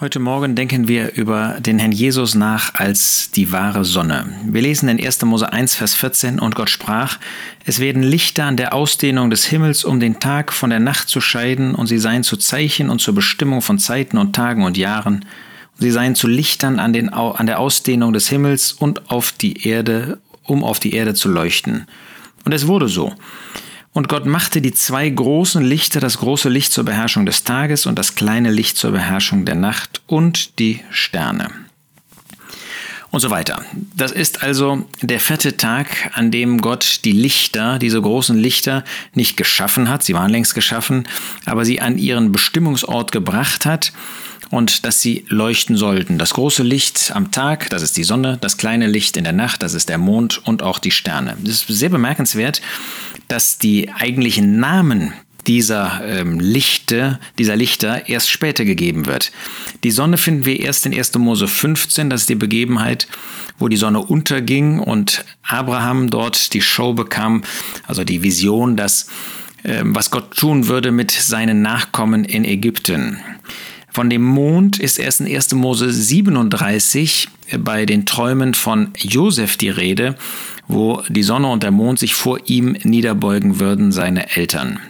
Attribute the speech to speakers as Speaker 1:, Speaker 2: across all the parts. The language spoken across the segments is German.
Speaker 1: Heute Morgen denken wir über den Herrn Jesus nach als die wahre Sonne. Wir lesen in 1. Mose 1, Vers 14 und Gott sprach, es werden Lichter an der Ausdehnung des Himmels, um den Tag von der Nacht zu scheiden, und sie seien zu Zeichen und zur Bestimmung von Zeiten und Tagen und Jahren. Und sie seien zu Lichtern an, den, an der Ausdehnung des Himmels und auf die Erde, um auf die Erde zu leuchten. Und es wurde so. Und Gott machte die zwei großen Lichter, das große Licht zur Beherrschung des Tages und das kleine Licht zur Beherrschung der Nacht und die Sterne. Und so weiter. Das ist also der vierte Tag, an dem Gott die Lichter, diese großen Lichter, nicht geschaffen hat, sie waren längst geschaffen, aber sie an ihren Bestimmungsort gebracht hat und dass sie leuchten sollten. Das große Licht am Tag, das ist die Sonne, das kleine Licht in der Nacht, das ist der Mond und auch die Sterne. Das ist sehr bemerkenswert, dass die eigentlichen Namen dieser ähm, Lichte, dieser Lichter erst später gegeben wird. Die Sonne finden wir erst in 1. Mose 15, das ist die Begebenheit, wo die Sonne unterging und Abraham dort die Show bekam, also die Vision, dass ähm, was Gott tun würde mit seinen Nachkommen in Ägypten. Von dem Mond ist erst in 1. Mose 37 bei den Träumen von Josef die Rede, wo die Sonne und der Mond sich vor ihm niederbeugen würden, seine Eltern.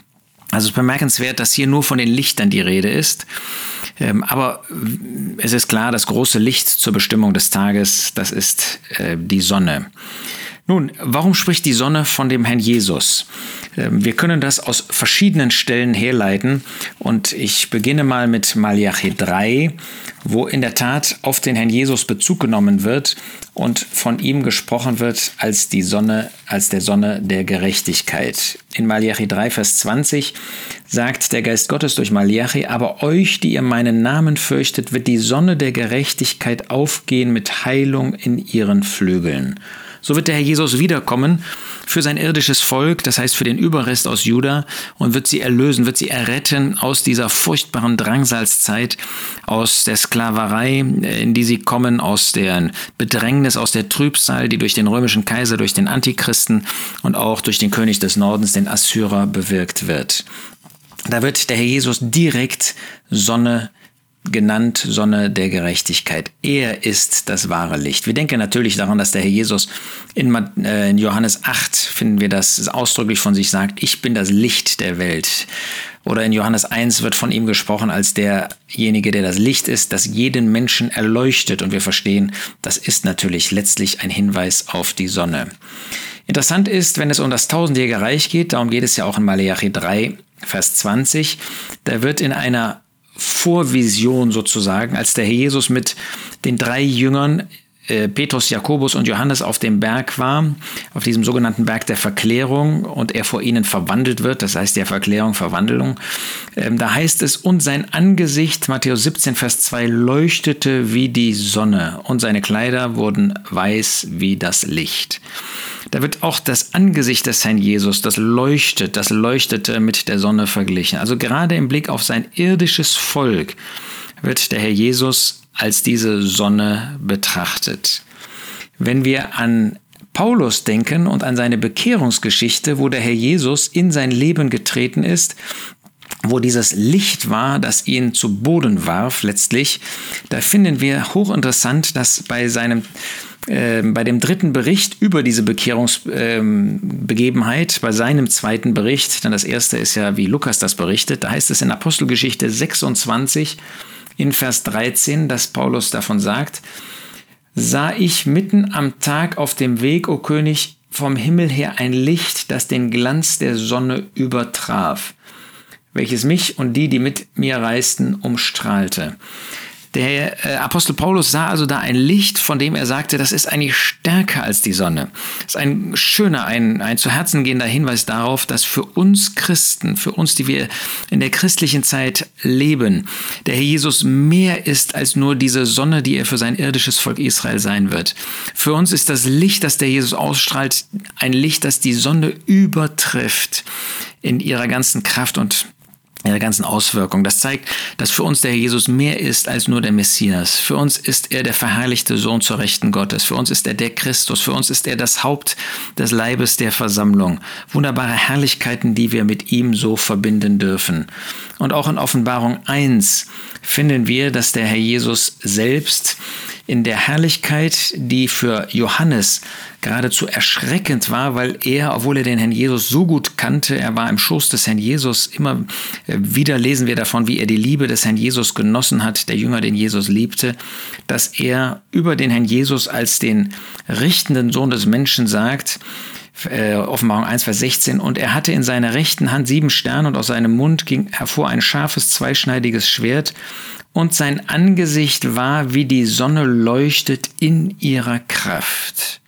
Speaker 1: Also es ist bemerkenswert, dass hier nur von den Lichtern die Rede ist. Ähm, aber es ist klar, das große Licht zur Bestimmung des Tages, das ist äh, die Sonne. Nun, warum spricht die Sonne von dem Herrn Jesus? Ähm, wir können das aus verschiedenen Stellen herleiten und ich beginne mal mit Malachi 3, wo in der Tat auf den Herrn Jesus Bezug genommen wird und von ihm gesprochen wird als die Sonne, als der Sonne der Gerechtigkeit. In Malachi 3, Vers 20 sagt der Geist Gottes durch Malachi, aber euch, die ihr meinen Namen fürchtet, wird die Sonne der Gerechtigkeit aufgehen mit Heilung in ihren Flügeln. So wird der Herr Jesus wiederkommen für sein irdisches Volk, das heißt für den Überrest aus Juda, und wird sie erlösen, wird sie erretten aus dieser furchtbaren Drangsalzzeit, aus der Sklaverei, in die sie kommen, aus der Bedrängnis, aus der Trübsal, die durch den römischen Kaiser, durch den Antichristen und auch durch den König des Nordens, den Assyrer, bewirkt wird. Da wird der Herr Jesus direkt Sonne genannt Sonne der Gerechtigkeit. Er ist das wahre Licht. Wir denken natürlich daran, dass der Herr Jesus in, äh, Johannes 8 finden wir das ausdrücklich von sich sagt, ich bin das Licht der Welt. Oder in Johannes 1 wird von ihm gesprochen als derjenige, der das Licht ist, das jeden Menschen erleuchtet. Und wir verstehen, das ist natürlich letztlich ein Hinweis auf die Sonne. Interessant ist, wenn es um das tausendjährige Reich geht, darum geht es ja auch in Malachi 3, Vers 20, da wird in einer Vorvision sozusagen, als der Herr Jesus mit den drei Jüngern äh, Petrus, Jakobus und Johannes auf dem Berg war, auf diesem sogenannten Berg der Verklärung und er vor ihnen verwandelt wird, das heißt der Verklärung, Verwandlung. Ähm, da heißt es, und sein Angesicht, Matthäus 17, Vers 2, leuchtete wie die Sonne und seine Kleider wurden weiß wie das Licht. Da wird auch das Angesicht des Herrn Jesus, das leuchtet, das leuchtete mit der Sonne verglichen. Also gerade im Blick auf sein irdisches Volk wird der Herr Jesus als diese Sonne betrachtet. Wenn wir an Paulus denken und an seine Bekehrungsgeschichte, wo der Herr Jesus in sein Leben getreten ist, wo dieses Licht war, das ihn zu Boden warf letztlich, da finden wir hochinteressant, dass bei seinem ähm, bei dem dritten Bericht über diese Bekehrungsbegebenheit, ähm, bei seinem zweiten Bericht, denn das erste ist ja, wie Lukas das berichtet, da heißt es in Apostelgeschichte 26 in Vers 13, dass Paulus davon sagt, sah ich mitten am Tag auf dem Weg, o König, vom Himmel her ein Licht, das den Glanz der Sonne übertraf, welches mich und die, die mit mir reisten, umstrahlte. Der äh, Apostel Paulus sah also da ein Licht, von dem er sagte, das ist eigentlich stärker als die Sonne. Das ist ein schöner, ein, ein zu Herzen gehender Hinweis darauf, dass für uns Christen, für uns, die wir in der christlichen Zeit leben, der Herr Jesus mehr ist als nur diese Sonne, die er für sein irdisches Volk Israel sein wird. Für uns ist das Licht, das der Jesus ausstrahlt, ein Licht, das die Sonne übertrifft in ihrer ganzen Kraft und ihre ganzen Auswirkungen. Das zeigt, dass für uns der Herr Jesus mehr ist als nur der Messias. Für uns ist er der verherrlichte Sohn zur Rechten Gottes. Für uns ist er der Christus. Für uns ist er das Haupt des Leibes der Versammlung. Wunderbare Herrlichkeiten, die wir mit ihm so verbinden dürfen. Und auch in Offenbarung 1 finden wir, dass der Herr Jesus selbst in der Herrlichkeit, die für Johannes geradezu erschreckend war, weil er, obwohl er den Herrn Jesus so gut kannte, er war im Schoß des Herrn Jesus, immer äh, wieder lesen wir davon, wie er die Liebe des Herrn Jesus genossen hat, der Jünger, den Jesus liebte, dass er über den Herrn Jesus als den richtenden Sohn des Menschen sagt, äh, Offenbarung 1, Vers 16, und er hatte in seiner rechten Hand sieben Sterne und aus seinem Mund ging hervor ein scharfes, zweischneidiges Schwert und sein Angesicht war wie die Sonne leuchtet in ihrer Kraft.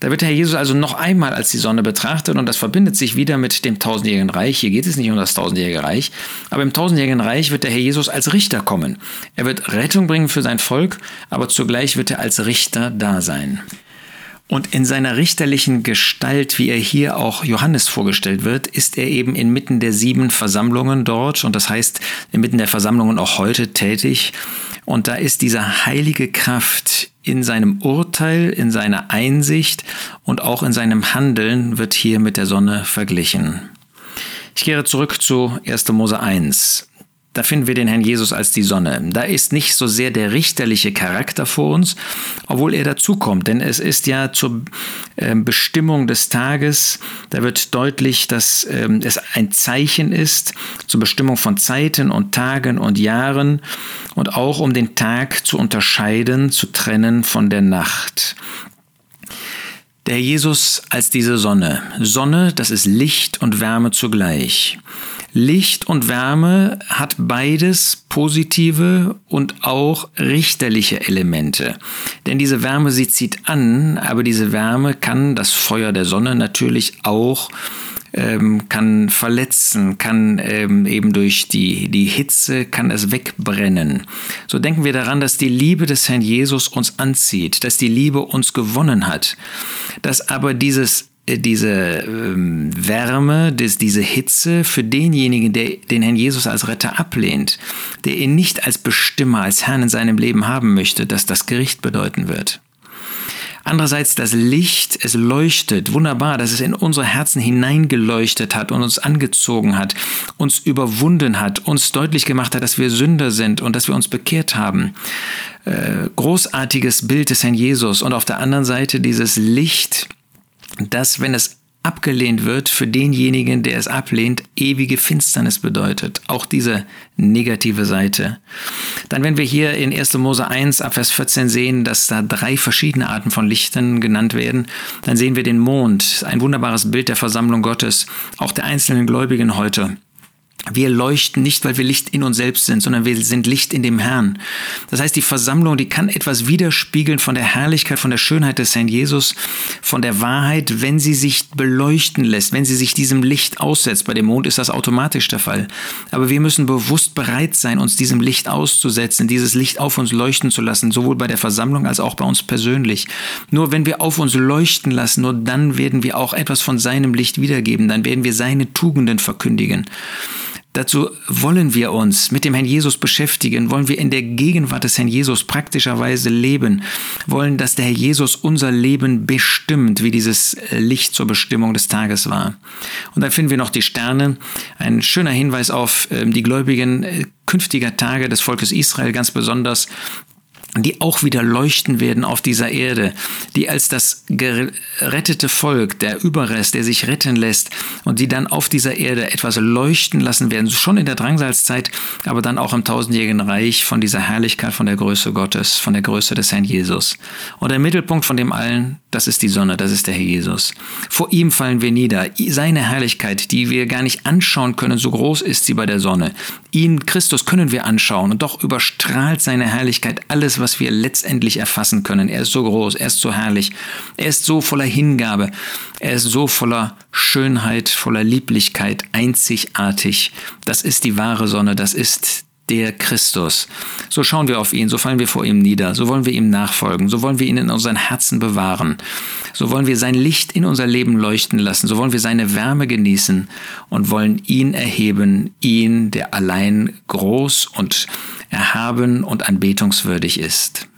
Speaker 1: Da wird Herr Jesus also noch einmal als die Sonne betrachtet und das verbindet sich wieder mit dem tausendjährigen Reich. Hier geht es nicht um das tausendjährige Reich, aber im tausendjährigen Reich wird der Herr Jesus als Richter kommen. Er wird Rettung bringen für sein Volk, aber zugleich wird er als Richter da sein. Und in seiner richterlichen Gestalt, wie er hier auch Johannes vorgestellt wird, ist er eben inmitten der sieben Versammlungen dort und das heißt inmitten der Versammlungen auch heute tätig. Und da ist diese heilige Kraft in seinem Urteil, in seiner Einsicht und auch in seinem Handeln wird hier mit der Sonne verglichen. Ich kehre zurück zu 1. Mose 1. Da finden wir den Herrn Jesus als die Sonne. Da ist nicht so sehr der richterliche Charakter vor uns, obwohl er dazukommt, denn es ist ja zur ähm, Bestimmung des Tages, da wird deutlich, dass ähm, es ein Zeichen ist zur Bestimmung von Zeiten und Tagen und Jahren und auch um den Tag zu unterscheiden, zu trennen von der Nacht. Der Jesus als diese Sonne. Sonne, das ist Licht und Wärme zugleich. Licht und Wärme hat beides positive und auch richterliche Elemente. Denn diese Wärme, sie zieht an, aber diese Wärme kann das Feuer der Sonne natürlich auch ähm, kann verletzen, kann ähm, eben durch die, die Hitze, kann es wegbrennen. So denken wir daran, dass die Liebe des Herrn Jesus uns anzieht, dass die Liebe uns gewonnen hat, dass aber dieses diese ähm, Wärme, das, diese Hitze für denjenigen, der den Herrn Jesus als Retter ablehnt, der ihn nicht als Bestimmer, als Herrn in seinem Leben haben möchte, dass das Gericht bedeuten wird. Andererseits das Licht, es leuchtet wunderbar, dass es in unsere Herzen hineingeleuchtet hat und uns angezogen hat, uns überwunden hat, uns deutlich gemacht hat, dass wir Sünder sind und dass wir uns bekehrt haben. Äh, großartiges Bild des Herrn Jesus und auf der anderen Seite dieses Licht, dass wenn es abgelehnt wird, für denjenigen, der es ablehnt, ewige Finsternis bedeutet. Auch diese negative Seite. Dann, wenn wir hier in 1. Mose 1 ab Vers 14 sehen, dass da drei verschiedene Arten von Lichtern genannt werden, dann sehen wir den Mond, ein wunderbares Bild der Versammlung Gottes, auch der einzelnen Gläubigen heute. Wir leuchten nicht, weil wir Licht in uns selbst sind, sondern wir sind Licht in dem Herrn. Das heißt, die Versammlung, die kann etwas widerspiegeln von der Herrlichkeit, von der Schönheit des Herrn Jesus, von der Wahrheit, wenn sie sich beleuchten lässt, wenn sie sich diesem Licht aussetzt. Bei dem Mond ist das automatisch der Fall. Aber wir müssen bewusst bereit sein, uns diesem Licht auszusetzen, dieses Licht auf uns leuchten zu lassen, sowohl bei der Versammlung als auch bei uns persönlich. Nur wenn wir auf uns leuchten lassen, nur dann werden wir auch etwas von seinem Licht wiedergeben, dann werden wir seine Tugenden verkündigen. Dazu wollen wir uns mit dem Herrn Jesus beschäftigen, wollen wir in der Gegenwart des Herrn Jesus praktischerweise leben, wollen, dass der Herr Jesus unser Leben bestimmt, wie dieses Licht zur Bestimmung des Tages war. Und dann finden wir noch die Sterne, ein schöner Hinweis auf ähm, die Gläubigen äh, künftiger Tage des Volkes Israel, ganz besonders die auch wieder leuchten werden auf dieser Erde, die als das gerettete Volk, der Überrest, der sich retten lässt und die dann auf dieser Erde etwas leuchten lassen werden, schon in der Drangsalzzeit, aber dann auch im tausendjährigen Reich von dieser Herrlichkeit, von der Größe Gottes, von der Größe des Herrn Jesus. Und der Mittelpunkt von dem allen, das ist die Sonne, das ist der Herr Jesus. Vor ihm fallen wir nieder. Seine Herrlichkeit, die wir gar nicht anschauen können, so groß ist sie bei der Sonne. Ihn, Christus, können wir anschauen und doch überstrahlt seine Herrlichkeit alles, was wir letztendlich erfassen können. Er ist so groß, er ist so herrlich, er ist so voller Hingabe, er ist so voller Schönheit, voller Lieblichkeit, einzigartig. Das ist die wahre Sonne, das ist der Christus. So schauen wir auf ihn, so fallen wir vor ihm nieder, so wollen wir ihm nachfolgen, so wollen wir ihn in unseren Herzen bewahren, so wollen wir sein Licht in unser Leben leuchten lassen, so wollen wir seine Wärme genießen und wollen ihn erheben, ihn, der allein groß und erhaben und anbetungswürdig ist.